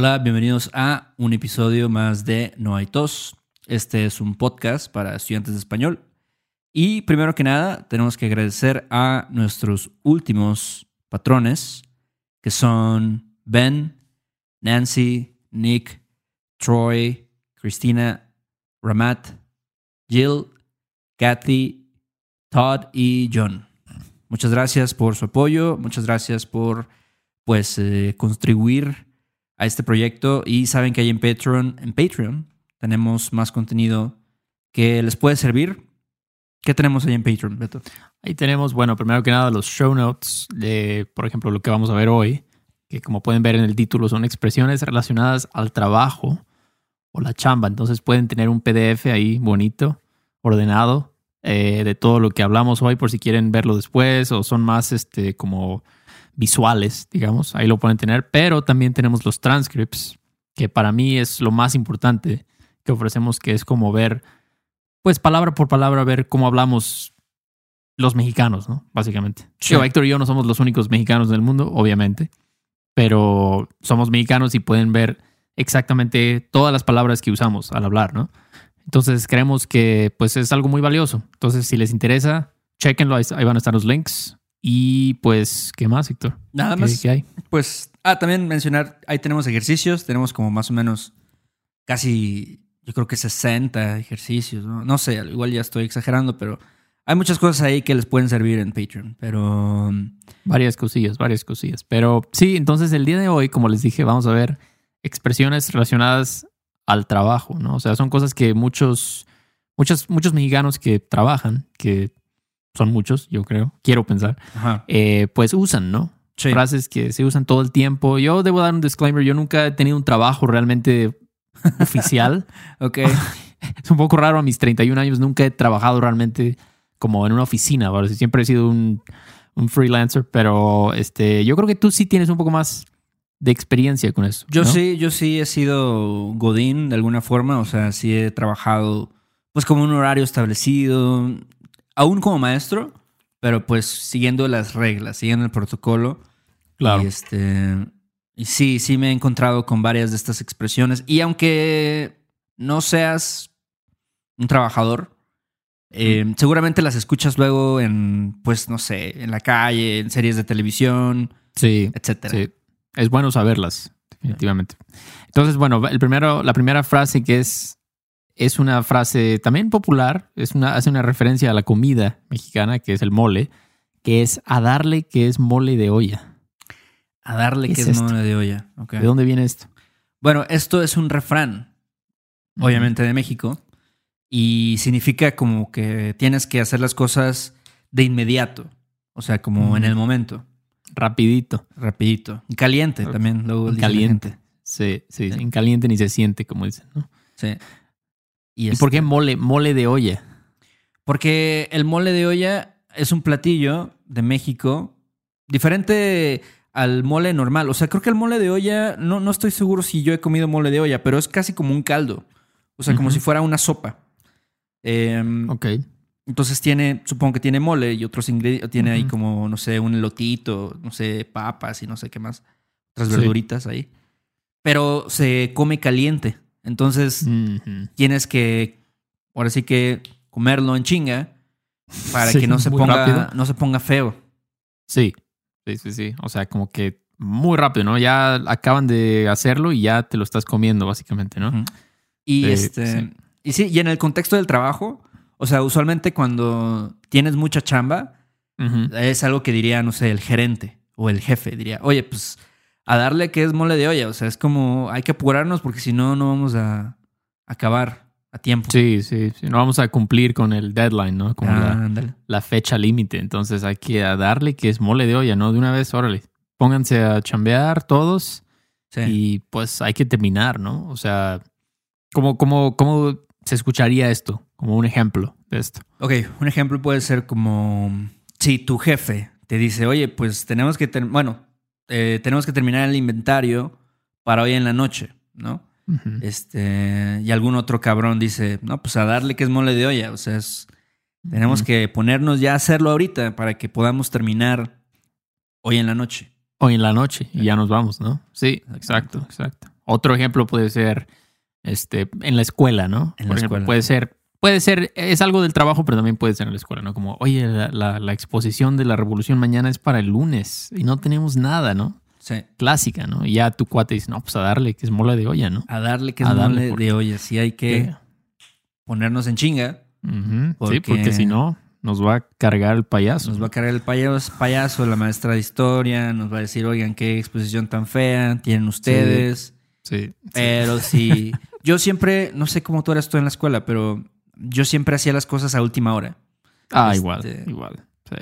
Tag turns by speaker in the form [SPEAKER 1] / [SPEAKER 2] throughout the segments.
[SPEAKER 1] Hola, bienvenidos a un episodio más de No hay tos. Este es un podcast para estudiantes de español. Y primero que nada, tenemos que agradecer a nuestros últimos patrones, que son Ben, Nancy, Nick, Troy, Cristina, Ramat, Jill, Kathy, Todd y John. Muchas gracias por su apoyo, muchas gracias por pues eh, contribuir a este proyecto y saben que hay en Patreon, en Patreon tenemos más contenido que les puede servir. ¿Qué tenemos ahí en Patreon, Beto?
[SPEAKER 2] Ahí tenemos, bueno, primero que nada los show notes de, por ejemplo, lo que vamos a ver hoy, que como pueden ver en el título son expresiones relacionadas al trabajo o la chamba. Entonces pueden tener un PDF ahí bonito, ordenado, eh, de todo lo que hablamos hoy por si quieren verlo después o son más este como visuales, digamos, ahí lo pueden tener, pero también tenemos los transcripts, que para mí es lo más importante que ofrecemos, que es como ver, pues palabra por palabra, ver cómo hablamos los mexicanos, ¿no? Básicamente.
[SPEAKER 1] Sí.
[SPEAKER 2] Yo, Héctor y yo no somos los únicos mexicanos del mundo, obviamente, pero somos mexicanos y pueden ver exactamente todas las palabras que usamos al hablar, ¿no? Entonces creemos que pues es algo muy valioso. Entonces, si les interesa, chequenlo, ahí ahí van a estar los links. Y pues, ¿qué más, Héctor?
[SPEAKER 1] Nada
[SPEAKER 2] ¿Qué-
[SPEAKER 1] más.
[SPEAKER 2] qué hay?
[SPEAKER 1] Pues, ah, también mencionar, ahí tenemos ejercicios, tenemos como más o menos casi, yo creo que 60 ejercicios, ¿no? No sé, igual ya estoy exagerando, pero hay muchas cosas ahí que les pueden servir en Patreon, pero... um,
[SPEAKER 2] Varias cosillas, varias cosillas. Pero sí, entonces el día de hoy, como les dije, vamos a ver expresiones relacionadas al trabajo, ¿no? O sea, son cosas que muchos, muchos, muchos mexicanos que trabajan, que son muchos, yo creo, quiero pensar, eh, pues usan, ¿no?
[SPEAKER 1] Sí.
[SPEAKER 2] Frases que se usan todo el tiempo. Yo debo dar un disclaimer, yo nunca he tenido un trabajo realmente oficial.
[SPEAKER 1] Ok.
[SPEAKER 2] es un poco raro a mis 31 años, nunca he trabajado realmente como en una oficina, ¿vale? siempre he sido un, un freelancer, pero este, yo creo que tú sí tienes un poco más de experiencia con eso.
[SPEAKER 1] Yo
[SPEAKER 2] ¿no?
[SPEAKER 1] sí, yo sí he sido Godín de alguna forma, o sea, sí he trabajado pues como un horario establecido, aún como maestro, pero pues siguiendo las reglas, siguiendo el protocolo.
[SPEAKER 2] Claro.
[SPEAKER 1] Y este y sí, sí me he encontrado con varias de estas expresiones y aunque no seas un trabajador, eh, seguramente las escuchas luego en pues no sé, en la calle, en series de televisión,
[SPEAKER 2] Sí,
[SPEAKER 1] etcétera.
[SPEAKER 2] sí. Es bueno saberlas, definitivamente. Entonces, bueno, el primero, la primera frase que es, es una frase también popular, es una, hace una referencia a la comida mexicana, que es el mole, que es a darle que es mole de olla.
[SPEAKER 1] A darle
[SPEAKER 2] ¿Qué
[SPEAKER 1] que
[SPEAKER 2] es
[SPEAKER 1] mole de olla.
[SPEAKER 2] ¿De dónde viene esto?
[SPEAKER 1] Bueno, esto es un refrán, obviamente de México, y significa como que tienes que hacer las cosas de inmediato, o sea, como en el momento,
[SPEAKER 2] Rapidito.
[SPEAKER 1] rapidito. Y caliente también, luego
[SPEAKER 2] Caliente. Sí, sí,
[SPEAKER 1] Sí.
[SPEAKER 2] en caliente ni se siente, como dicen, ¿no?
[SPEAKER 1] Sí.
[SPEAKER 2] ¿Y
[SPEAKER 1] este-
[SPEAKER 2] por qué mole, mole de olla?
[SPEAKER 1] Porque el mole de olla es un platillo de México diferente al mole normal. O sea, creo que el mole de olla, no, no estoy seguro si yo he comido mole de olla, pero es casi como un caldo. O sea, como si fuera una sopa. Em,
[SPEAKER 2] Ok.
[SPEAKER 1] Entonces tiene, supongo que tiene mole y otros ingredientes. Tiene ahí como, no sé, un elotito, no sé, papas y no sé qué más. Otras
[SPEAKER 2] Sí.
[SPEAKER 1] verduritas ahí. Pero se come caliente. Entonces tienes que, ahora sí que comerlo en chinga para
[SPEAKER 2] Sí,
[SPEAKER 1] que no se, ponga,
[SPEAKER 2] rápido.
[SPEAKER 1] no se ponga feo.
[SPEAKER 2] Sí, sí, sí, sí. O sea, como que muy rápido, ¿no? Ya acaban de hacerlo y ya te lo estás comiendo, básicamente, ¿no?
[SPEAKER 1] Y este.
[SPEAKER 2] sí.
[SPEAKER 1] Y sí, y en el contexto del trabajo, o sea, usualmente cuando tienes mucha chamba, es algo que diría, no sé, el gerente o el jefe. Diría, oye, pues a darle que es mole de olla. O sea, es como hay que apurarnos porque si no, no vamos a acabar a tiempo.
[SPEAKER 2] Sí, sí, sí. No vamos a cumplir con el deadline, ¿no? Como
[SPEAKER 1] Ah,
[SPEAKER 2] la, la fecha límite. Entonces hay que darle que es mole de olla, ¿no? De una vez, órale. Pónganse a chambear todos
[SPEAKER 1] Sí.
[SPEAKER 2] y pues hay que terminar, ¿no? O sea, ¿cómo, cómo, cómo se escucharía esto? Como un ejemplo de esto.
[SPEAKER 1] Ok, un ejemplo puede ser como si tu jefe te dice, oye, pues tenemos que, bueno, eh, tenemos que terminar el inventario para hoy en la noche, ¿no? Este, y algún otro cabrón dice, no, pues a darle que es mole de olla, o sea, es, tenemos que ponernos ya a hacerlo ahorita para que podamos terminar hoy en la noche.
[SPEAKER 2] Hoy en la noche y ya nos vamos, ¿no? Sí, exacto, exacto. Otro ejemplo puede ser este, en la escuela, ¿no?
[SPEAKER 1] En
[SPEAKER 2] Por
[SPEAKER 1] la
[SPEAKER 2] ejemplo,
[SPEAKER 1] escuela.
[SPEAKER 2] puede ser, puede ser, es algo del trabajo, pero también puede ser en la escuela, ¿no? Como, oye, la, la- la exposición de la revolución mañana es para el lunes y no tenemos nada, ¿no?
[SPEAKER 1] Sí.
[SPEAKER 2] Clásica, ¿no? Y ya tu cuate dice, no, pues a darle, que es mola de olla, ¿no?
[SPEAKER 1] A darle que es
[SPEAKER 2] A darle,
[SPEAKER 1] mole
[SPEAKER 2] porque-
[SPEAKER 1] de olla. Sí hay que ponernos en chinga. Porque-
[SPEAKER 2] Sí, porque si no, nos va a cargar el payaso.
[SPEAKER 1] Nos va a cargar el payaso, payaso, la maestra de historia. Nos va a decir, oigan, qué exposición tan fea tienen ustedes.
[SPEAKER 2] Sí, sí.
[SPEAKER 1] Pero sí, yo siempre, no sé cómo tú eras tú en la escuela, pero yo siempre hacía las cosas a última hora.
[SPEAKER 2] Ah,
[SPEAKER 1] este-
[SPEAKER 2] igual, igual. sí.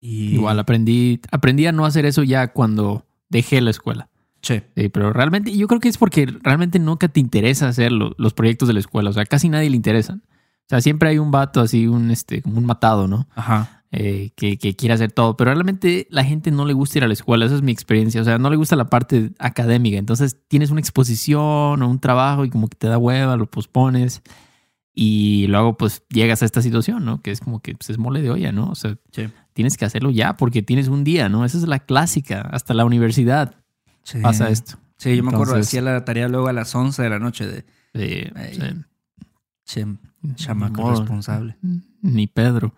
[SPEAKER 1] Y,
[SPEAKER 2] Igual aprendí, aprendí a no hacer eso ya cuando dejé la escuela.
[SPEAKER 1] Sí,
[SPEAKER 2] Sí, pero realmente, yo creo que es porque realmente nunca te interesa hacer lo- los proyectos de la escuela. O sea, casi nadie le interesan. O sea, siempre hay un vato así, un este, como un matado, ¿no?
[SPEAKER 1] ajá.
[SPEAKER 2] Eh, que, que quiere hacer todo. Pero realmente la gente no le gusta ir a la escuela. Esa es mi experiencia. O sea, no le gusta la parte académica. Entonces tienes una exposición o un trabajo y como que te da hueva, lo pospones. Y luego pues llegas a esta situación, ¿no? Que es como que pues, es mole de olla, ¿no? O sea,
[SPEAKER 1] Sí.
[SPEAKER 2] tienes que hacerlo ya porque tienes un día, ¿no? Esa es la clásica. Hasta la universidad
[SPEAKER 1] sí.
[SPEAKER 2] pasa esto.
[SPEAKER 1] Sí, yo me acuerdo, hacía la tarea luego a las 11 de la noche de
[SPEAKER 2] Sí, sí.
[SPEAKER 1] chamaco responsable.
[SPEAKER 2] Ni Pedro.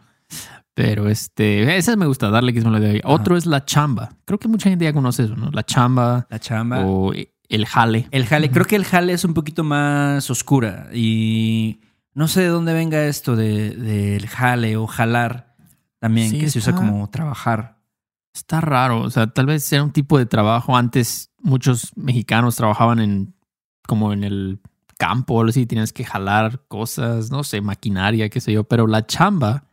[SPEAKER 2] Pero este, esa me gusta darle que es mole de olla.
[SPEAKER 1] Ajá.
[SPEAKER 2] Otro es la chamba. Creo que mucha gente ya conoce eso, ¿no? La chamba
[SPEAKER 1] La chamba.
[SPEAKER 2] o el jale.
[SPEAKER 1] El jale, creo que el jale es un poquito más oscura y no sé de dónde venga esto de, del jale o jalar también,
[SPEAKER 2] Sí,
[SPEAKER 1] que se usa como trabajar.
[SPEAKER 2] Está raro. O sea, tal vez era un tipo de trabajo. Antes muchos mexicanos trabajaban en como en el campo o algo así. Tenías que jalar cosas, no sé, maquinaria, qué sé yo. Pero la chamba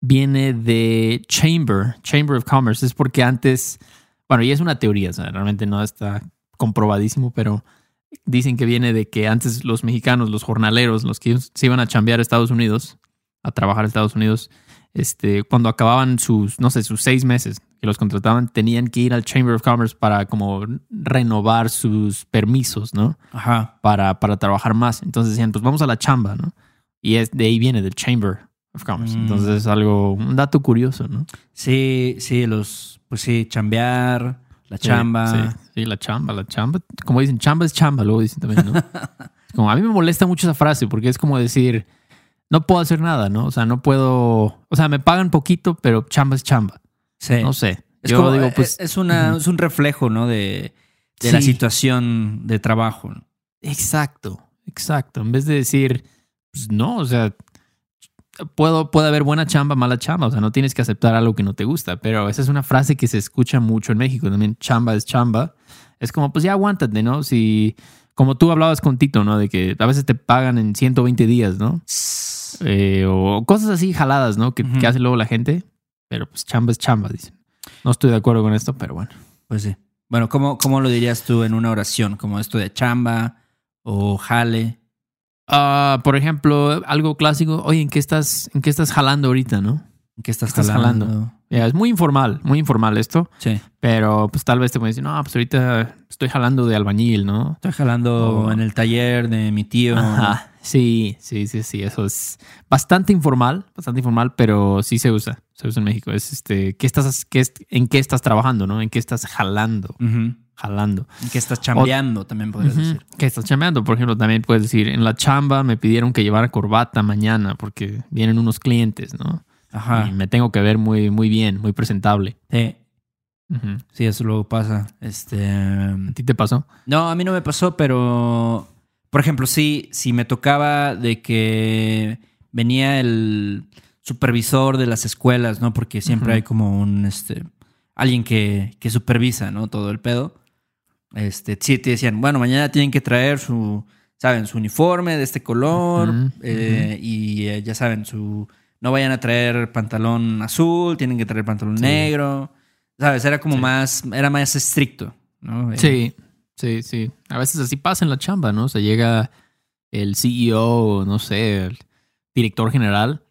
[SPEAKER 2] viene de Chamber, Chamber of Commerce. Es porque antes, bueno, y es una teoría, o sea, realmente no está comprobadísimo, pero dicen que viene de que antes los mexicanos, los jornaleros, los que se iban a chambear a Estados Unidos, a trabajar a Estados Unidos, este, cuando acababan sus, no sé, sus seis meses que los contrataban, tenían que ir al Chamber of Commerce para como renovar sus permisos, ¿no?
[SPEAKER 1] Ajá.
[SPEAKER 2] Para, para trabajar más. Entonces decían, pues vamos a la chamba, ¿no? Y es, de ahí viene, del Chamber of Commerce.
[SPEAKER 1] Mm.
[SPEAKER 2] Entonces es algo, un dato curioso, ¿no?
[SPEAKER 1] Sí, sí, los, pues sí, chambear, la chamba.
[SPEAKER 2] Sí, sí, la chamba, la chamba. Como dicen, chamba es chamba, luego dicen también, ¿no? como a mí me molesta mucho esa frase porque es como decir, no puedo hacer nada, ¿no? O sea, no puedo, o sea, me pagan poquito, pero chamba es chamba.
[SPEAKER 1] Sí.
[SPEAKER 2] No sé.
[SPEAKER 1] Es,
[SPEAKER 2] Yo
[SPEAKER 1] como-
[SPEAKER 2] digo,
[SPEAKER 1] es-
[SPEAKER 2] pues,
[SPEAKER 1] es, una, es un reflejo, ¿no? De, de la situación de trabajo. ¿no?
[SPEAKER 2] exacto, exacto. En vez de decir, pues no, o sea, puedo, puede haber buena chamba, mala chamba, o sea, no tienes que aceptar algo que no te gusta, pero esa es una frase que se escucha mucho en México también, chamba es chamba. Es como, pues ya aguántate, ¿no? Si, como tú hablabas con Tito, ¿no? De que a veces te pagan en 120 días, ¿no? Eh, o cosas así jaladas, ¿no? Que, que hace luego la gente, pero pues chamba es chamba, dicen. No estoy de acuerdo con esto, pero bueno.
[SPEAKER 1] Pues sí. Bueno, ¿cómo, ¿cómo lo dirías tú en una oración? Como esto de chamba o jale.
[SPEAKER 2] Ah, por ejemplo, algo clásico, oye, ¿en qué estás, en qué estás jalando ahorita, no?
[SPEAKER 1] ¿En qué estás,
[SPEAKER 2] Estás
[SPEAKER 1] jalando?
[SPEAKER 2] Es muy informal, muy informal esto,
[SPEAKER 1] Sí.
[SPEAKER 2] pero pues tal vez te pueden decir, no, pues ahorita estoy jalando de albañil, ¿no?
[SPEAKER 1] Estoy jalando en el taller de mi tío.
[SPEAKER 2] Ajá. Sí, sí, sí, sí, eso es bastante informal, bastante informal, pero sí se usa, se usa en México. Es este, ¿qué estás, qué en qué estás trabajando, no? ¿En qué estás jalando?
[SPEAKER 1] Ujú.
[SPEAKER 2] Jalando.
[SPEAKER 1] ¿En qué estás chambeando? También podrías decir.
[SPEAKER 2] ¿Qué estás chambeando? Por ejemplo, también puedes decir, en la chamba me pidieron que llevara corbata mañana porque vienen unos clientes, ¿no?
[SPEAKER 1] Ajá.
[SPEAKER 2] Y me tengo que ver muy, muy bien, muy presentable.
[SPEAKER 1] Sí,
[SPEAKER 2] Ujú.
[SPEAKER 1] sí, eso luego pasa. Este.
[SPEAKER 2] ¿A ti te pasó?
[SPEAKER 1] No, a mí no me pasó, pero. Por ejemplo, sí, si me tocaba de que venía el supervisor de las escuelas, ¿no? Porque siempre hay como un este. alguien que, que supervisa, ¿no? Todo el pedo. Este, sí, te decían, bueno, mañana tienen que traer su, ¿saben? Su uniforme de este color. Eh, Y eh, ya saben, su. No vayan a traer pantalón azul, tienen que traer pantalón
[SPEAKER 2] Sí.
[SPEAKER 1] negro. ¿Sabes? Era como
[SPEAKER 2] Sí.
[SPEAKER 1] más. Era más estricto, ¿no? Eh,
[SPEAKER 2] Sí, sí, sí. A veces así pasa en la chamba, ¿no? O sea, llega el CEO, no sé, el director general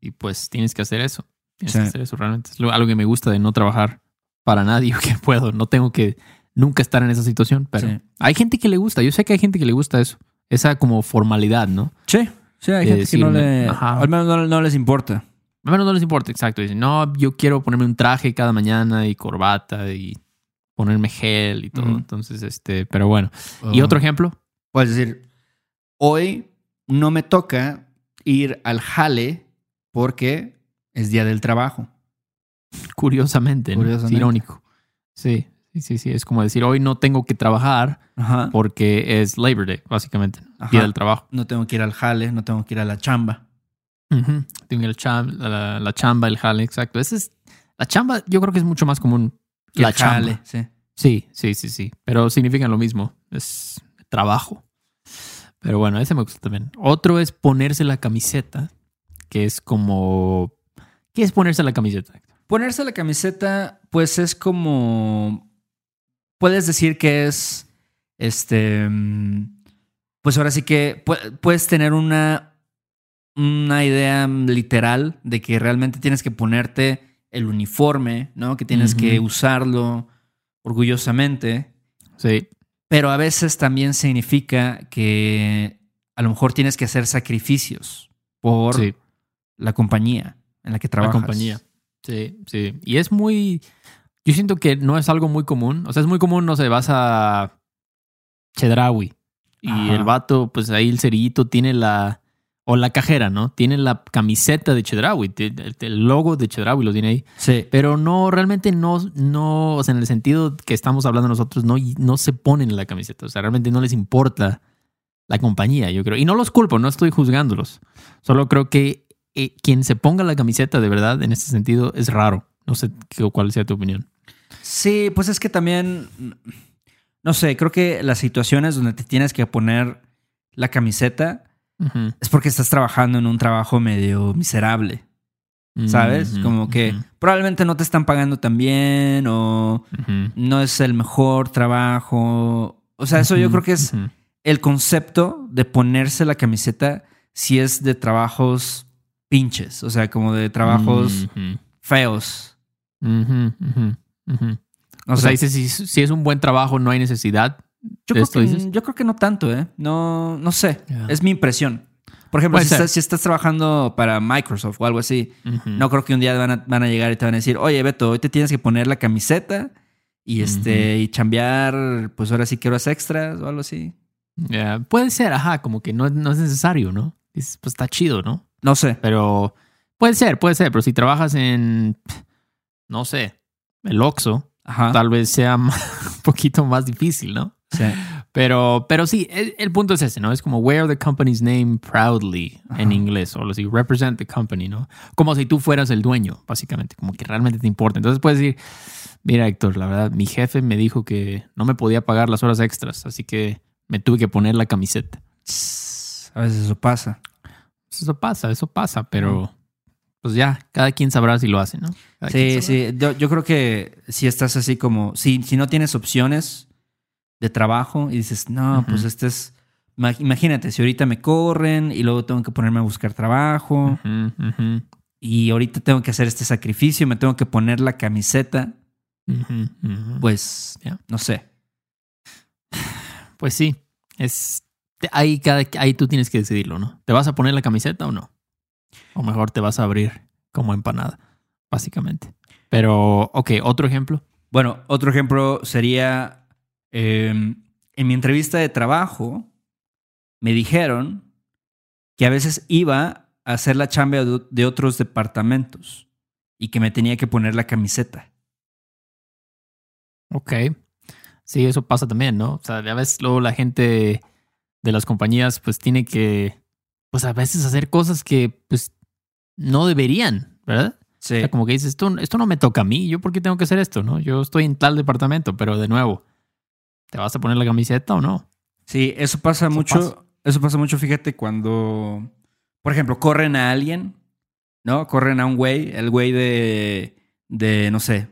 [SPEAKER 2] y pues tienes que hacer eso. Tienes
[SPEAKER 1] Sí.
[SPEAKER 2] que hacer eso realmente. Es algo que me gusta de no trabajar para nadie que puedo. No tengo que nunca estar en esa situación, pero
[SPEAKER 1] Sí.
[SPEAKER 2] hay gente que le gusta. Yo sé que hay gente que le gusta eso. Esa como formalidad, ¿no?
[SPEAKER 1] Sí, sí, hay
[SPEAKER 2] De
[SPEAKER 1] gente que no le.
[SPEAKER 2] ajá.
[SPEAKER 1] Al menos no, no les importa.
[SPEAKER 2] A menos no les importa, exacto. Dicen, no, yo quiero ponerme un traje cada mañana y corbata y ponerme gel y todo. Entonces, este, pero bueno. ¿Y otro ejemplo?
[SPEAKER 1] Puedes decir, hoy no me toca ir al jale porque es día del trabajo.
[SPEAKER 2] Curiosamente, ¿no? Es
[SPEAKER 1] Curiosamente.
[SPEAKER 2] irónico. Sí, sí, sí, sí. Es como decir, hoy no tengo que trabajar
[SPEAKER 1] Ajá.
[SPEAKER 2] porque es Labor Day, básicamente.
[SPEAKER 1] Ajá.
[SPEAKER 2] Día del trabajo.
[SPEAKER 1] No tengo que ir al jale, no tengo que ir a la chamba.
[SPEAKER 2] Ujú. Tengo el cham- la, la chamba, el jale, exacto. Ese es, la chamba yo creo que es mucho más común.
[SPEAKER 1] Que
[SPEAKER 2] La
[SPEAKER 1] el jale,
[SPEAKER 2] chamba.
[SPEAKER 1] sí.
[SPEAKER 2] Sí, sí, sí, sí. Pero significan lo mismo. Es trabajo. Pero bueno, ese me gusta también. Otro es ponerse la camiseta, que es como... ¿Qué es ponerse la camiseta?
[SPEAKER 1] Ponerse la camiseta, pues es como. Puedes decir que es. Este. Pues ahora sí que pu- puedes tener una. Una idea literal de que realmente tienes que ponerte el uniforme, ¿no? Que tienes que usarlo orgullosamente.
[SPEAKER 2] Sí,
[SPEAKER 1] Pero a veces también significa que a lo mejor tienes que hacer sacrificios por
[SPEAKER 2] sí.
[SPEAKER 1] la compañía en la que
[SPEAKER 2] La
[SPEAKER 1] trabajas.
[SPEAKER 2] compañía. Sí, sí. Y es muy. Yo siento que no es algo muy común. O sea, es muy común, no sé, vas a Chedraui y
[SPEAKER 1] Ajá.
[SPEAKER 2] el vato, pues ahí el cerillito tiene la. O la cajera, ¿no? Tiene la camiseta de Chedraui. El, el logo de Chedraui lo tiene ahí.
[SPEAKER 1] Sí.
[SPEAKER 2] Pero no, realmente no, no, o sea, en el sentido que estamos hablando nosotros, no, no se ponen en la camiseta. O sea, realmente no les importa la compañía, yo creo. Y no los culpo, no estoy juzgándolos. Solo creo que eh, quien se ponga la camiseta de verdad en este sentido es raro. No sé qué- cuál sea tu opinión.
[SPEAKER 1] Sí, pues es que también, no sé, creo que las situaciones donde te tienes que poner la camiseta es porque estás trabajando en un trabajo medio miserable, ¿sabes?
[SPEAKER 2] Ujú,
[SPEAKER 1] Como que probablemente no te están pagando tan bien o no es el mejor trabajo. O sea, eso yo creo que es el concepto de ponerse la camiseta si es de trabajos pinches, o sea, como de trabajos feos.
[SPEAKER 2] O sea, dices, si, si es un buen trabajo, no hay necesidad.
[SPEAKER 1] Yo
[SPEAKER 2] ¿De
[SPEAKER 1] creo,
[SPEAKER 2] esto
[SPEAKER 1] que,
[SPEAKER 2] dices?
[SPEAKER 1] yo creo que no tanto, ¿eh? No, no sé. Es mi impresión. Por ejemplo, si estás, si estás trabajando para Microsoft o algo así, no creo que un día van a, van a llegar y te van a decir, oye, Beto, hoy te tienes que poner la camiseta y, este, y chambear, pues ahora sí que horas extras o algo así.
[SPEAKER 2] Puede ser, ajá, como que no, no es necesario, ¿no? Dices, pues está chido, ¿no?
[SPEAKER 1] No sé.
[SPEAKER 2] Pero puede ser, puede ser, pero si trabajas en, no sé, el Oxxo,
[SPEAKER 1] Ajá.
[SPEAKER 2] tal vez sea un poquito más difícil, ¿no?
[SPEAKER 1] Sí.
[SPEAKER 2] Pero, pero sí, el, el punto es ese, ¿no? Es como wear the company's name proudly en
[SPEAKER 1] Ajá.
[SPEAKER 2] inglés, o así, represent the company, ¿no? Como si tú fueras el dueño, básicamente, como que realmente te importa. Entonces puedes decir, mira, Héctor, la verdad, mi jefe me dijo que no me podía pagar las horas extras, así que me tuve que poner la camiseta.
[SPEAKER 1] A veces eso pasa.
[SPEAKER 2] Eso pasa, eso pasa, pero pues ya, cada quien sabrá si lo hace, ¿no? Cada
[SPEAKER 1] Sí, sí. Yo, yo creo que si estás así como, si, si no tienes opciones de trabajo y dices, no, pues este es, ma- imagínate, si ahorita me corren y luego tengo que ponerme a buscar trabajo y ahorita tengo que hacer este sacrificio, me tengo que poner la camiseta, pues, no sé.
[SPEAKER 2] Pues sí, es ahí cada ahí tú tienes que decidirlo, ¿no? ¿Te vas a poner la camiseta o no? O mejor te vas a abrir como empanada, básicamente. Pero, ok, otro ejemplo.
[SPEAKER 1] Bueno, otro ejemplo sería, eh, en mi entrevista de trabajo, me dijeron que a veces iba a hacer la chamba de, de otros departamentos y que me tenía que poner la camiseta.
[SPEAKER 2] Ok. Sí, eso pasa también, ¿no? O sea, a veces luego la gente de las compañías pues tiene que, pues a veces hacer cosas que pues no deberían, ¿verdad? O sea, como que dices, esto, esto no me toca a mí, ¿yo por qué tengo que hacer esto, no? Yo estoy en tal departamento, pero de nuevo, ¿te vas a poner la camiseta o no?
[SPEAKER 1] Sí, eso pasa
[SPEAKER 2] Eso
[SPEAKER 1] mucho.
[SPEAKER 2] pasa.
[SPEAKER 1] Eso pasa mucho, fíjate, cuando, por ejemplo, corren a alguien, ¿no? Corren a un güey, el güey de, de, no sé,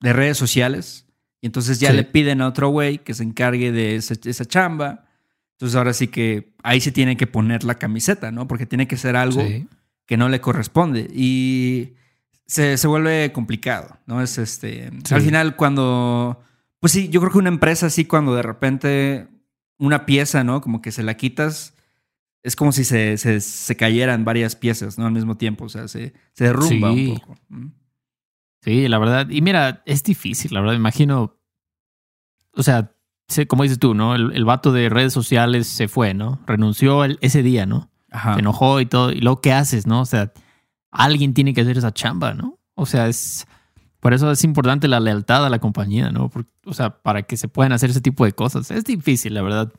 [SPEAKER 1] de redes sociales. Y entonces ya
[SPEAKER 2] Sí.
[SPEAKER 1] le piden a otro güey que se encargue de esa, esa chamba. Entonces ahora sí que ahí se tiene que poner la camiseta, ¿no? Porque tiene que ser algo
[SPEAKER 2] Sí.
[SPEAKER 1] que no le corresponde. Y se, se vuelve complicado, ¿no? Es este.
[SPEAKER 2] Sí.
[SPEAKER 1] Al final, cuando. Pues sí, yo creo que una empresa así, cuando de repente una pieza, ¿no? Como que se la quitas, es como si se, se, se cayeran varias piezas, ¿no? Al mismo tiempo. O sea, se, se derrumba
[SPEAKER 2] Sí.
[SPEAKER 1] un poco.
[SPEAKER 2] Sí, la verdad. Y mira, es difícil, la verdad. Me imagino o sea, se- como dices tú, ¿no? El, el vato de redes sociales se fue, ¿no? Renunció el- ese día, ¿no?
[SPEAKER 1] Ajá.
[SPEAKER 2] Se enojó y todo. ¿Y luego qué haces, no? O sea, alguien tiene que hacer esa chamba, ¿no? O sea, es... Por eso es importante la lealtad a la compañía, ¿no? O sea, para que se puedan hacer ese tipo de cosas. Es difícil, la verdad,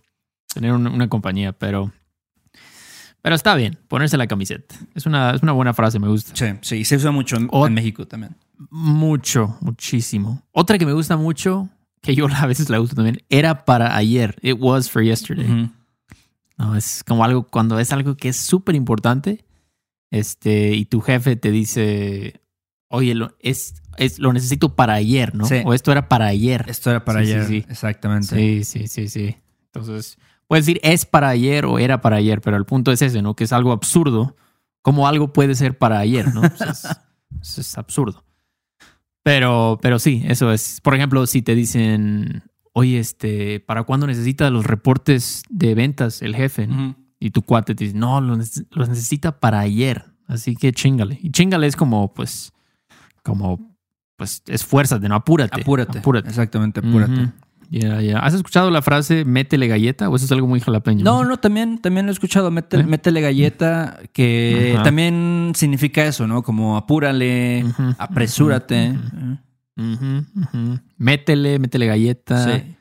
[SPEAKER 2] tener una, una compañía, pero... Pero está bien, ponerse la camiseta. Es una, es una buena frase, me gusta.
[SPEAKER 1] Sí, sí, se usa mucho en,
[SPEAKER 2] O-
[SPEAKER 1] en México también.
[SPEAKER 2] Mucho, muchísimo. Otra que me gusta mucho, que yo a veces la uso también, era para ayer. It was for yesterday. No, es como algo, cuando es algo que es súper importante, este, y tu jefe te dice, oye, lo, es, es, lo necesito para ayer, ¿no?
[SPEAKER 1] Sí.
[SPEAKER 2] O esto era para ayer.
[SPEAKER 1] Esto era para
[SPEAKER 2] Sí,
[SPEAKER 1] ayer.
[SPEAKER 2] sí.
[SPEAKER 1] Exactamente.
[SPEAKER 2] Sí, sí, sí, sí. Entonces, puedes decir es para ayer o era para ayer, pero el punto es ese, ¿no? Que es algo absurdo. Como algo puede ser para ayer, ¿no? O sea, es, es- es absurdo. Pero, pero sí, eso es. Por ejemplo, si te dicen, oye, este, ¿para cuándo necesita los reportes de ventas el jefe? no? Y tu cuate te dice, no, los, los necesita para ayer. Así que chingale. Y chingale es como, pues, como, pues, esfuérzate, no apúrate.
[SPEAKER 1] Apúrate.
[SPEAKER 2] Apúrate.
[SPEAKER 1] Exactamente, apúrate.
[SPEAKER 2] Ya, ya. ¿Has escuchado la frase métele galleta o eso es algo muy jalapeño?
[SPEAKER 1] No, no, también, también lo he escuchado. Mete-
[SPEAKER 2] ¿Eh?
[SPEAKER 1] Métele galleta, que
[SPEAKER 2] Ajá.
[SPEAKER 1] también significa eso, ¿no? Como apúrale, apresúrate.
[SPEAKER 2] Ujú, ujú. Métele, métele galleta,
[SPEAKER 1] Sí.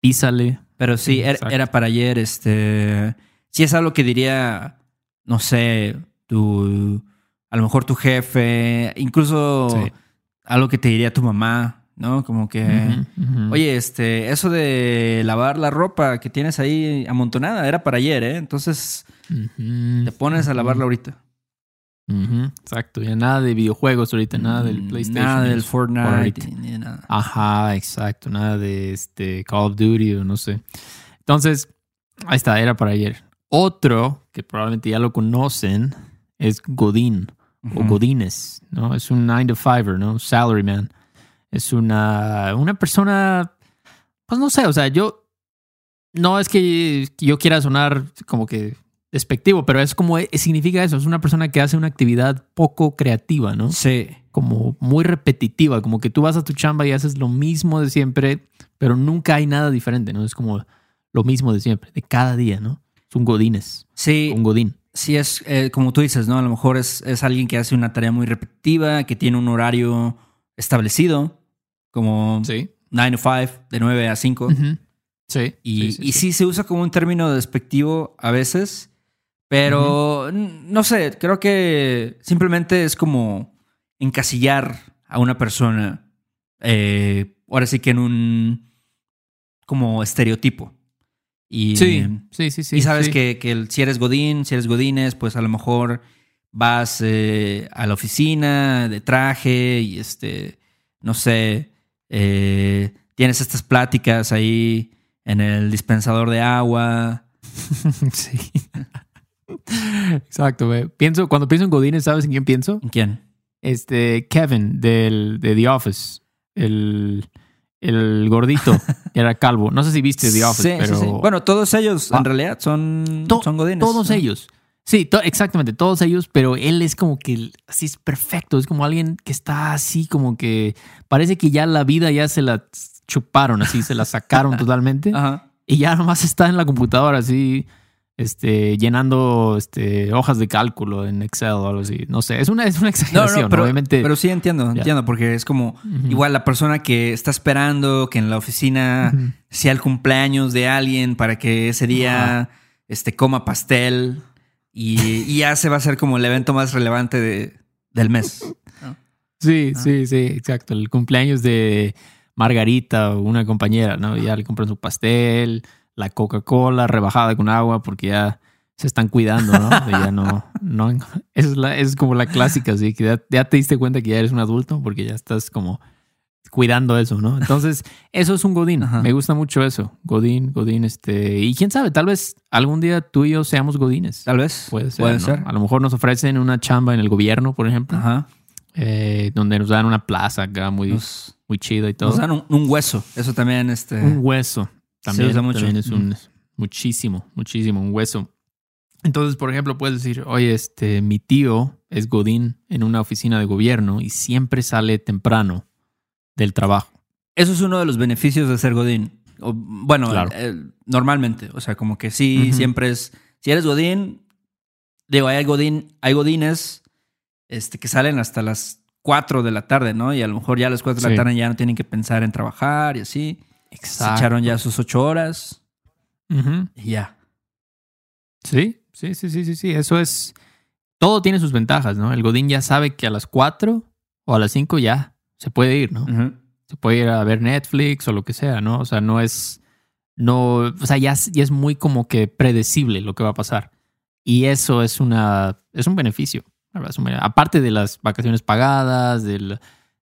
[SPEAKER 2] písale.
[SPEAKER 1] Pero sí, era, era para ayer. Este. Sí, es algo que diría, no sé, tu. A lo mejor tu jefe, incluso
[SPEAKER 2] Sí.
[SPEAKER 1] algo que te diría tu mamá, ¿no? Como que. Oye, este, eso de lavar la ropa que tienes ahí amontonada era para ayer, ¿eh? Entonces te pones a lavarla ahorita.
[SPEAKER 2] Exacto, ya nada de videojuegos ahorita, nada del
[SPEAKER 1] Mm,
[SPEAKER 2] PlayStation.
[SPEAKER 1] Nada del. Fortnite, ni de nada.
[SPEAKER 2] Ajá, exacto, nada de este Call of Duty o no sé. Entonces, ahí está, era para ayer. Otro que probablemente ya lo conocen es Godín o. Godines, ¿no? Es un 9 to 5 ¿no? Salaryman. Es una, una persona, pues no sé, o sea, yo, no es que yo quiera sonar como que despectivo, pero es como, eh, significa eso, es una persona que hace una actividad poco creativa, ¿no?
[SPEAKER 1] Sí.
[SPEAKER 2] como muy repetitiva, como que tú vas a tu chamba y haces lo mismo de siempre, pero nunca hay nada diferente, ¿no? Es como lo mismo de siempre, de cada día, ¿no? Es un godines,
[SPEAKER 1] Sí,
[SPEAKER 2] un godín.
[SPEAKER 1] sí es eh, como tú dices, ¿no? A lo mejor es, es alguien que hace una tarea muy repetitiva, que tiene un horario establecido, como
[SPEAKER 2] Sí.
[SPEAKER 1] 9 to 5, de 9 a 5.
[SPEAKER 2] Sí.
[SPEAKER 1] Y, y sí se usa como un término despectivo a veces, pero no sé, creo que simplemente es como encasillar a una persona, eh, ahora sí que en un como estereotipo. Y,
[SPEAKER 2] Sí, sí, sí, sí.
[SPEAKER 1] y sabes
[SPEAKER 2] sí.
[SPEAKER 1] que, que si eres Godín, si eres Godines, pues a lo mejor vas eh, a la oficina de traje y este, no sé, eh, tienes estas pláticas ahí en el dispensador de agua.
[SPEAKER 2] sí. Exacto, güey. Pienso, cuando pienso en godines, ¿sabes en quién pienso?
[SPEAKER 1] ¿En quién?
[SPEAKER 2] Este, Kevin, del, de The Office. El, el gordito, que era calvo. No sé si viste The Office,
[SPEAKER 1] Sí,
[SPEAKER 2] pero...
[SPEAKER 1] sí, sí. Bueno, todos ellos
[SPEAKER 2] Ah.
[SPEAKER 1] en realidad son,
[SPEAKER 2] To-
[SPEAKER 1] son Godines.
[SPEAKER 2] Todos
[SPEAKER 1] ¿no?
[SPEAKER 2] ellos. Sí, to- exactamente, todos ellos, pero él es como que así es perfecto, es como alguien que está así como que parece que ya la vida ya se la chuparon, así se la sacaron totalmente
[SPEAKER 1] Ajá.
[SPEAKER 2] y ya nomás está en la computadora así este llenando este hojas de cálculo en Excel o algo así. No sé, es una es una exageración,
[SPEAKER 1] no, pero,
[SPEAKER 2] obviamente.
[SPEAKER 1] pero sí entiendo, entiendo, porque es como igual la persona que está esperando que en la oficina sea el cumpleaños de alguien para que ese día este, coma pastel y, y ya se va a hacer como el evento más relevante de- del mes.
[SPEAKER 2] Sí, sí, sí, exacto. El cumpleaños de Margarita o una compañera, ¿no? Ya le compran su pastel, la Coca-Cola rebajada con agua porque ya se están cuidando, ¿no? Ya no, no, es, la, es como la clásica, así que ya, ya te diste cuenta que ya eres un adulto porque ya estás como cuidando eso, ¿no? Entonces, eso es un Godín.
[SPEAKER 1] Ajá.
[SPEAKER 2] Me gusta mucho eso. Godín, Godín, este. Y quién sabe, tal vez algún día tú y yo seamos Godines.
[SPEAKER 1] Tal vez.
[SPEAKER 2] Puede ser.
[SPEAKER 1] Puede
[SPEAKER 2] ¿no?
[SPEAKER 1] ser.
[SPEAKER 2] A lo mejor nos ofrecen una chamba en el gobierno, por ejemplo
[SPEAKER 1] Ajá.
[SPEAKER 2] eh, donde nos dan una plaza acá muy,
[SPEAKER 1] Nos,
[SPEAKER 2] muy chida y todo.
[SPEAKER 1] nos dan un, un hueso. Eso también, este.
[SPEAKER 2] un hueso. También,
[SPEAKER 1] usa mucho.
[SPEAKER 2] también es un muchísimo, muchísimo, un hueso. Entonces, por ejemplo, puedes decir, oye, este, mi tío es Godín en una oficina de gobierno y siempre sale temprano del trabajo.
[SPEAKER 1] Eso es uno de los beneficios de ser Godín. O, bueno,
[SPEAKER 2] Claro.
[SPEAKER 1] eh, normalmente. O sea, como que sí, siempre es. Si eres Godín, digo, hay Godín, hay Godines este, que salen hasta las 4 de la tarde, ¿no? Y a lo mejor ya a las 4 de la tarde ya no tienen que pensar en trabajar y así. Se
[SPEAKER 2] Exacto.
[SPEAKER 1] echaron ya sus 8 horas
[SPEAKER 2] Ujú.
[SPEAKER 1] y ya.
[SPEAKER 2] Sí, sí, sí, sí, sí, sí. Eso es. Todo tiene sus ventajas, ¿no? El Godín ya sabe que a las 4 o a las 5 ya se puede ir, ¿no? Se puede ir a ver Netflix o lo que sea, ¿no? O sea, no es. No. O sea, ya, es- ya es muy como que predecible lo que va a pasar. Y eso es una. Es un beneficio. es un Aparte de las vacaciones pagadas, del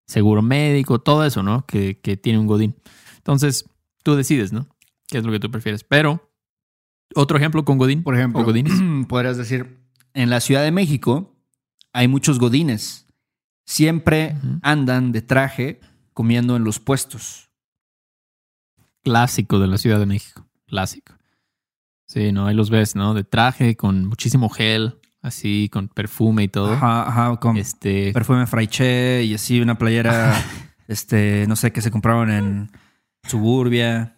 [SPEAKER 2] seguro médico, todo eso, ¿no? Que, que tiene un Godín. Entonces, tú decides, ¿no? ¿Qué es lo que tú prefieres? Pero, otro ejemplo con Godín.
[SPEAKER 1] Por ejemplo,
[SPEAKER 2] Godines.
[SPEAKER 1] podrías decir, en la Ciudad de México hay muchos Godines. Siempre andan de traje comiendo en los puestos.
[SPEAKER 2] clásico de la Ciudad de México. Clásico. Sí, no, ahí los ves, ¿no? De traje, con muchísimo gel, así, con perfume y todo.
[SPEAKER 1] Ajá, ajá, con
[SPEAKER 2] Este.
[SPEAKER 1] perfume fraiche y así una playera, este, no sé, que se compraron en Suburbia.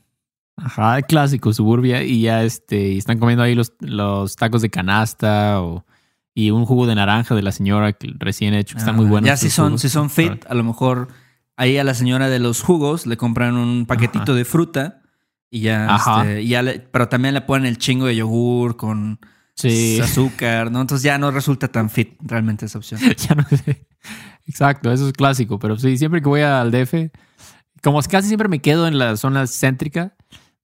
[SPEAKER 2] Ajá, clásico, suburbia. Y ya este. Y están comiendo ahí los, los tacos de canasta o. Y un jugo de naranja de la señora que recién hecho, que están muy
[SPEAKER 1] Ah,
[SPEAKER 2] buenos.
[SPEAKER 1] Ya si son,
[SPEAKER 2] jugos.
[SPEAKER 1] si son fit, a lo mejor ahí a la señora de los jugos le compran un paquetito
[SPEAKER 2] Ajá.
[SPEAKER 1] de fruta y ya, este, y ya le- pero también le ponen el chingo de yogur con
[SPEAKER 2] Sí.
[SPEAKER 1] azúcar, ¿no? Entonces ya no resulta tan fit realmente esa opción.
[SPEAKER 2] ya no sé. Exacto, eso es clásico. Pero sí, siempre que voy al DF, como casi siempre me quedo en la zona céntrica,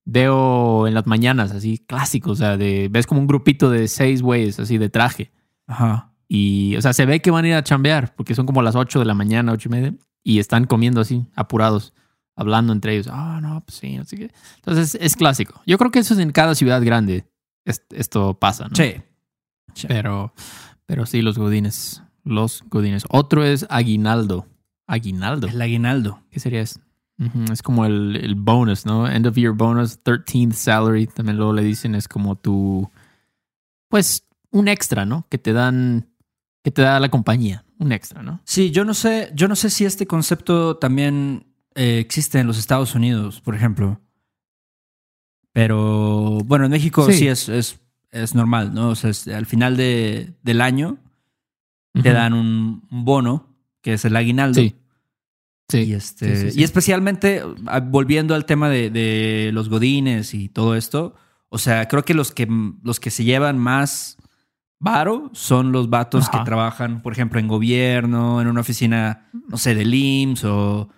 [SPEAKER 2] veo en las mañanas así clásico. O sea, de, ves como un grupito de seis güeyes así de traje.
[SPEAKER 1] Ajá.
[SPEAKER 2] Y, o sea, se ve que van a ir a chambear porque son como las 8 de la mañana, ocho y media, y están comiendo así, apurados, hablando entre ellos. Ah, no, pues sí, así que. Entonces es clásico. Yo creo que eso es en cada ciudad grande. Es- esto pasa, ¿no?
[SPEAKER 1] Sí.
[SPEAKER 2] Pero, pero sí, los godines. Los godines. Otro es aguinaldo. Aguinaldo.
[SPEAKER 1] El aguinaldo.
[SPEAKER 2] ¿Qué sería eso? Es como el, el bonus, ¿no? End of year bonus, 13th salary. También luego le dicen, es como tu. Pues un extra, ¿no? Que te dan. Que te da la compañía. Un extra, ¿no?
[SPEAKER 1] Sí, yo no sé, yo no sé si este concepto también eh, existe en los Estados Unidos, por ejemplo. Pero bueno, en México sí,
[SPEAKER 2] Sí.
[SPEAKER 1] es, es, es normal, ¿no? O sea, es- al final de, del año te dan un, un bono, que es el aguinaldo.
[SPEAKER 2] Sí. Sí.
[SPEAKER 1] Y, este,
[SPEAKER 2] Sí,
[SPEAKER 1] y especialmente, ah, volviendo al tema de, de los godines y todo esto, o sea, creo que los que, los que se llevan más varo son los vatos
[SPEAKER 2] Ajá.
[SPEAKER 1] que trabajan, por ejemplo, en gobierno, en una oficina, no sé, del IMSS o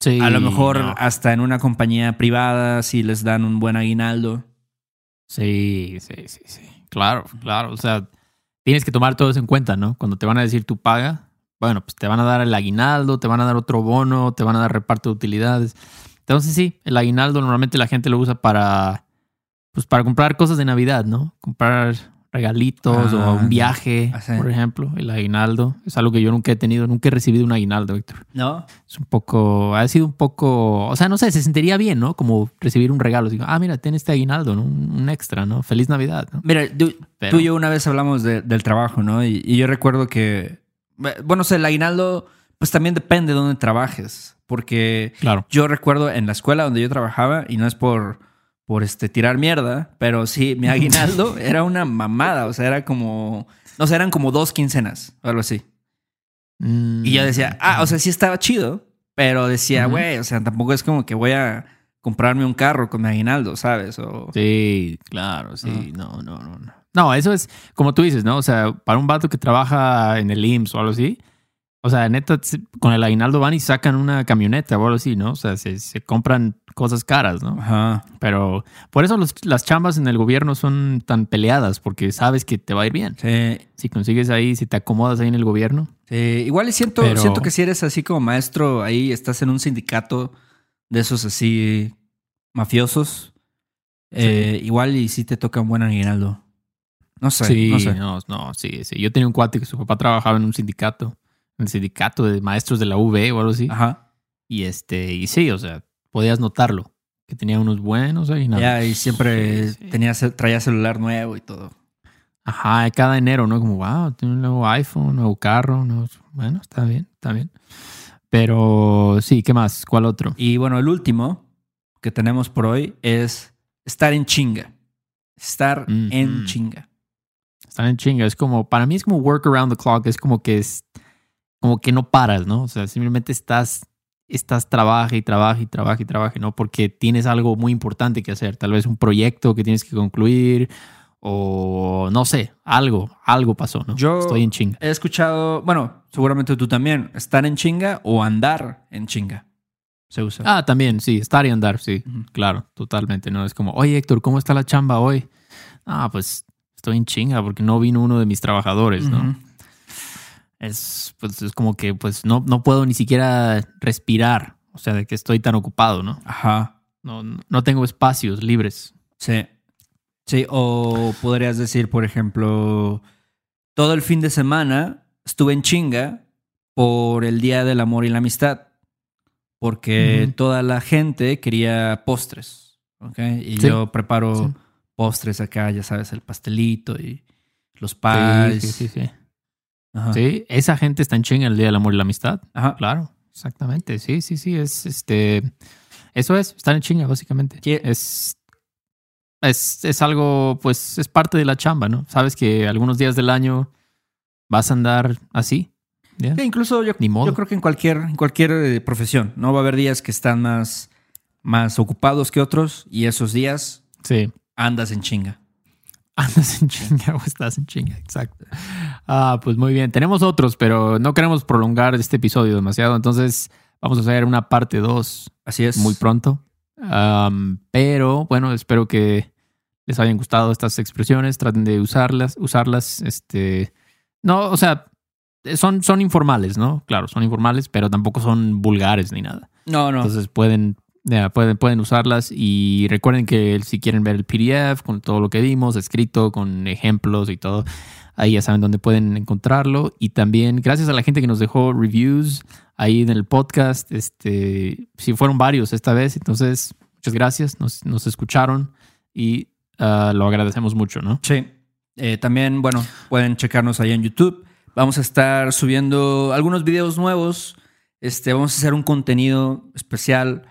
[SPEAKER 2] Sí,
[SPEAKER 1] a lo mejor
[SPEAKER 2] no.
[SPEAKER 1] hasta en una compañía privada si les dan un buen aguinaldo.
[SPEAKER 2] Sí, sí, sí, sí. Claro, claro. O sea, tienes que tomar todo eso en cuenta, ¿no? Cuando te van a decir tu paga, bueno, pues te van a dar el aguinaldo, te van a dar otro bono, te van a dar reparto de utilidades. Entonces sí, el aguinaldo normalmente la gente lo usa para, pues para comprar cosas de Navidad, ¿no? Comprar regalitos
[SPEAKER 1] Ah,
[SPEAKER 2] o un viaje,
[SPEAKER 1] ah, sí.
[SPEAKER 2] por ejemplo. El aguinaldo es algo que yo nunca he tenido, nunca he recibido un aguinaldo, Víctor.
[SPEAKER 1] ¿No?
[SPEAKER 2] Es un poco, ha sido un poco, o sea, no sé, se sentiría bien, ¿no? Como recibir un regalo. Digo, ah, mira, ten este aguinaldo, ¿no? Un, un extra, ¿no? Feliz Navidad, ¿no?
[SPEAKER 1] Mira, tú,
[SPEAKER 2] Pero-
[SPEAKER 1] tú y yo una vez hablamos de- del trabajo, ¿no? Y, y yo recuerdo que, bueno, o sea, el aguinaldo, pues también depende de dónde trabajes. Porque
[SPEAKER 2] Claro.
[SPEAKER 1] yo recuerdo en la escuela donde yo trabajaba, y no es por, por este, tirar mierda, pero sí, mi aguinaldo era una mamada. O sea, era como, no sé, eran como dos quincenas o algo así. Y yo decía, ah, o sea, sí estaba chido, pero decía, güey, o sea, tampoco es como que voy a comprarme un carro con mi aguinaldo, ¿sabes? O,
[SPEAKER 2] Sí, claro, sí. No, no, no, no. No, eso es como tú dices, ¿no? O sea, para un vato que trabaja en el IMSS o algo así, o sea, neta, con el aguinaldo van y sacan una camioneta o algo así, ¿no? O sea, se, se compran cosas caras, ¿no?
[SPEAKER 1] Ajá.
[SPEAKER 2] Pero por eso los- las chambas en el gobierno son tan peleadas, porque sabes que te va a ir bien.
[SPEAKER 1] Sí,
[SPEAKER 2] Si consigues ahí, si te acomodas ahí en el gobierno.
[SPEAKER 1] Sí, igual y siento,
[SPEAKER 2] Pero-
[SPEAKER 1] siento que si eres así como maestro, ahí estás en un sindicato de esos así mafiosos, eh, igual y sí te toca un buen aguinaldo. No sé,
[SPEAKER 2] sí,
[SPEAKER 1] no sé.
[SPEAKER 2] no, no, sí, sí. Yo tenía un cuate que su papá trabajaba en un sindicato, en el sindicato de maestros de la UV o algo así.
[SPEAKER 1] Ajá.
[SPEAKER 2] Y este, y sí, o sea, podías notarlo, que tenía unos buenos aguinaldos.
[SPEAKER 1] Ya, y siempre
[SPEAKER 2] Sí, sí.
[SPEAKER 1] tenía, traía celular nuevo y todo.
[SPEAKER 2] Ajá, cada enero, ¿no? Como, wow, tiene un nuevo iPhone, nuevo carro. nuevo- Bueno, está bien, está bien. Pero sí, ¿qué más? ¿Cuál otro?
[SPEAKER 1] Y bueno, el último, que tenemos por hoy es estar en chinga. Estar
[SPEAKER 2] Mm,
[SPEAKER 1] en
[SPEAKER 2] mm.
[SPEAKER 1] chinga.
[SPEAKER 2] Están en chinga. Es como, para mí es como work around the clock. Es como que es, como que no paras, ¿no? O sea, simplemente estás, estás trabaja y trabaja y trabaja y trabaja, ¿no? Porque tienes algo muy importante que hacer. Tal vez un proyecto que tienes que concluir o no sé, algo, algo pasó, ¿no?
[SPEAKER 1] Yo-
[SPEAKER 2] Estoy en chinga.
[SPEAKER 1] He escuchado, bueno, seguramente tú también, estar en chinga o andar en chinga. Se usa.
[SPEAKER 2] Ah, también, sí, estar y andar, sí. Claro, totalmente, ¿no? Es como, oye Héctor, ¿cómo está la chamba hoy? Ah, pues estoy en chinga porque no vino uno de mis trabajadores, ¿no? Es, pues, es como que pues no, no puedo ni siquiera respirar, o sea, de que estoy tan ocupado, ¿no?
[SPEAKER 1] Ajá.
[SPEAKER 2] No, no tengo espacios libres.
[SPEAKER 1] Sí. Sí, o podrías decir, por ejemplo, todo el fin de semana estuve en chinga por el Día del Amor y la Amistad, porque toda la gente quería postres, ¿ok? Y
[SPEAKER 2] Sí,
[SPEAKER 1] yo preparo
[SPEAKER 2] sí.
[SPEAKER 1] postres acá, ya sabes, el pastelito y los pies.
[SPEAKER 2] sí, sí, sí.
[SPEAKER 1] Ajá.
[SPEAKER 2] Sí, esa gente está en chinga el Día del Amor y la Amistad.
[SPEAKER 1] Ajá.
[SPEAKER 2] Claro, exactamente. Sí, sí, sí. Es este. Eso es, estar en chinga, básicamente.
[SPEAKER 1] Sí.
[SPEAKER 2] Es, es. Es algo, pues, es parte de la chamba, ¿no? Sabes que algunos días del año vas a andar así.
[SPEAKER 1] incluso yo,
[SPEAKER 2] Ni modo.
[SPEAKER 1] yo creo que en cualquier, en cualquier eh, profesión, ¿no? Va a haber días que están más, más ocupados que otros y esos días
[SPEAKER 2] Sí.
[SPEAKER 1] andas en chinga.
[SPEAKER 2] Andas en chinga o estás en chinga, exacto. Ah, pues muy bien. Tenemos otros, pero no queremos prolongar este episodio demasiado. Entonces, vamos a hacer una parte 2
[SPEAKER 1] Así es.
[SPEAKER 2] muy pronto. Pero bueno, espero que les hayan gustado estas expresiones. Traten de usarlas, usarlas. Este, no, o sea, son, son informales, ¿no? Claro, son informales, pero tampoco son vulgares ni nada.
[SPEAKER 1] No, no.
[SPEAKER 2] Entonces pueden, ya, pueden, pueden usarlas y recuerden que si quieren ver el PDF con todo lo que vimos, escrito, con ejemplos y todo, ahí ya saben dónde pueden encontrarlo. Y también gracias a la gente que nos dejó reviews ahí en el podcast, este, si fueron varios esta vez, entonces muchas gracias, nos, nos escucharon y ah, lo agradecemos mucho, ¿no?
[SPEAKER 1] Sí. Eh, también, bueno, pueden checarnos ahí en YouTube. Vamos a estar subiendo algunos videos nuevos. Este, vamos a hacer un contenido especial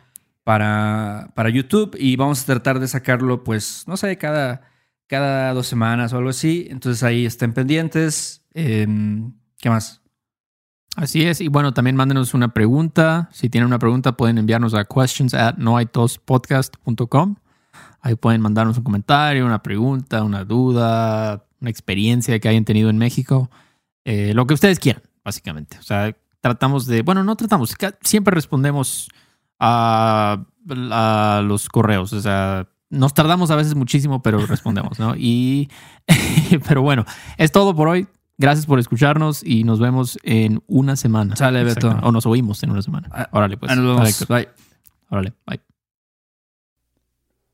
[SPEAKER 1] para, para YouTube y vamos a tratar de sacarlo, pues, no sé, cada, cada dos semanas o algo así. Entonces ahí estén pendientes. Em, ¿Qué más?
[SPEAKER 2] Así es, y bueno, también mándenos una pregunta. Si tienen una pregunta, pueden enviarnos a questions at noaitospodcast.com. Ahí pueden mandarnos un comentario, una pregunta, una duda, una experiencia que hayan tenido en México. Eh, lo que ustedes quieran, básicamente. O sea, tratamos de, bueno, no tratamos, siempre respondemos a, a los correos. O sea, nos tardamos a veces muchísimo, pero respondemos, ¿no? Y, pero bueno, es todo por hoy. Gracias por escucharnos y nos vemos en una semana.
[SPEAKER 1] Sale, Beto.
[SPEAKER 2] O nos oímos en una semana.
[SPEAKER 1] Ah,
[SPEAKER 2] Órale, pues.
[SPEAKER 1] Nos. Bye.
[SPEAKER 2] Órale, bye.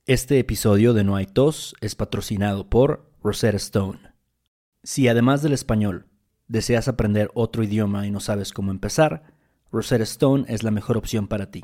[SPEAKER 3] Este episodio de No hay tos es patrocinado por Rosetta Stone. Si además del español deseas aprender otro idioma y no sabes cómo empezar, Rosetta Stone es la mejor opción para ti.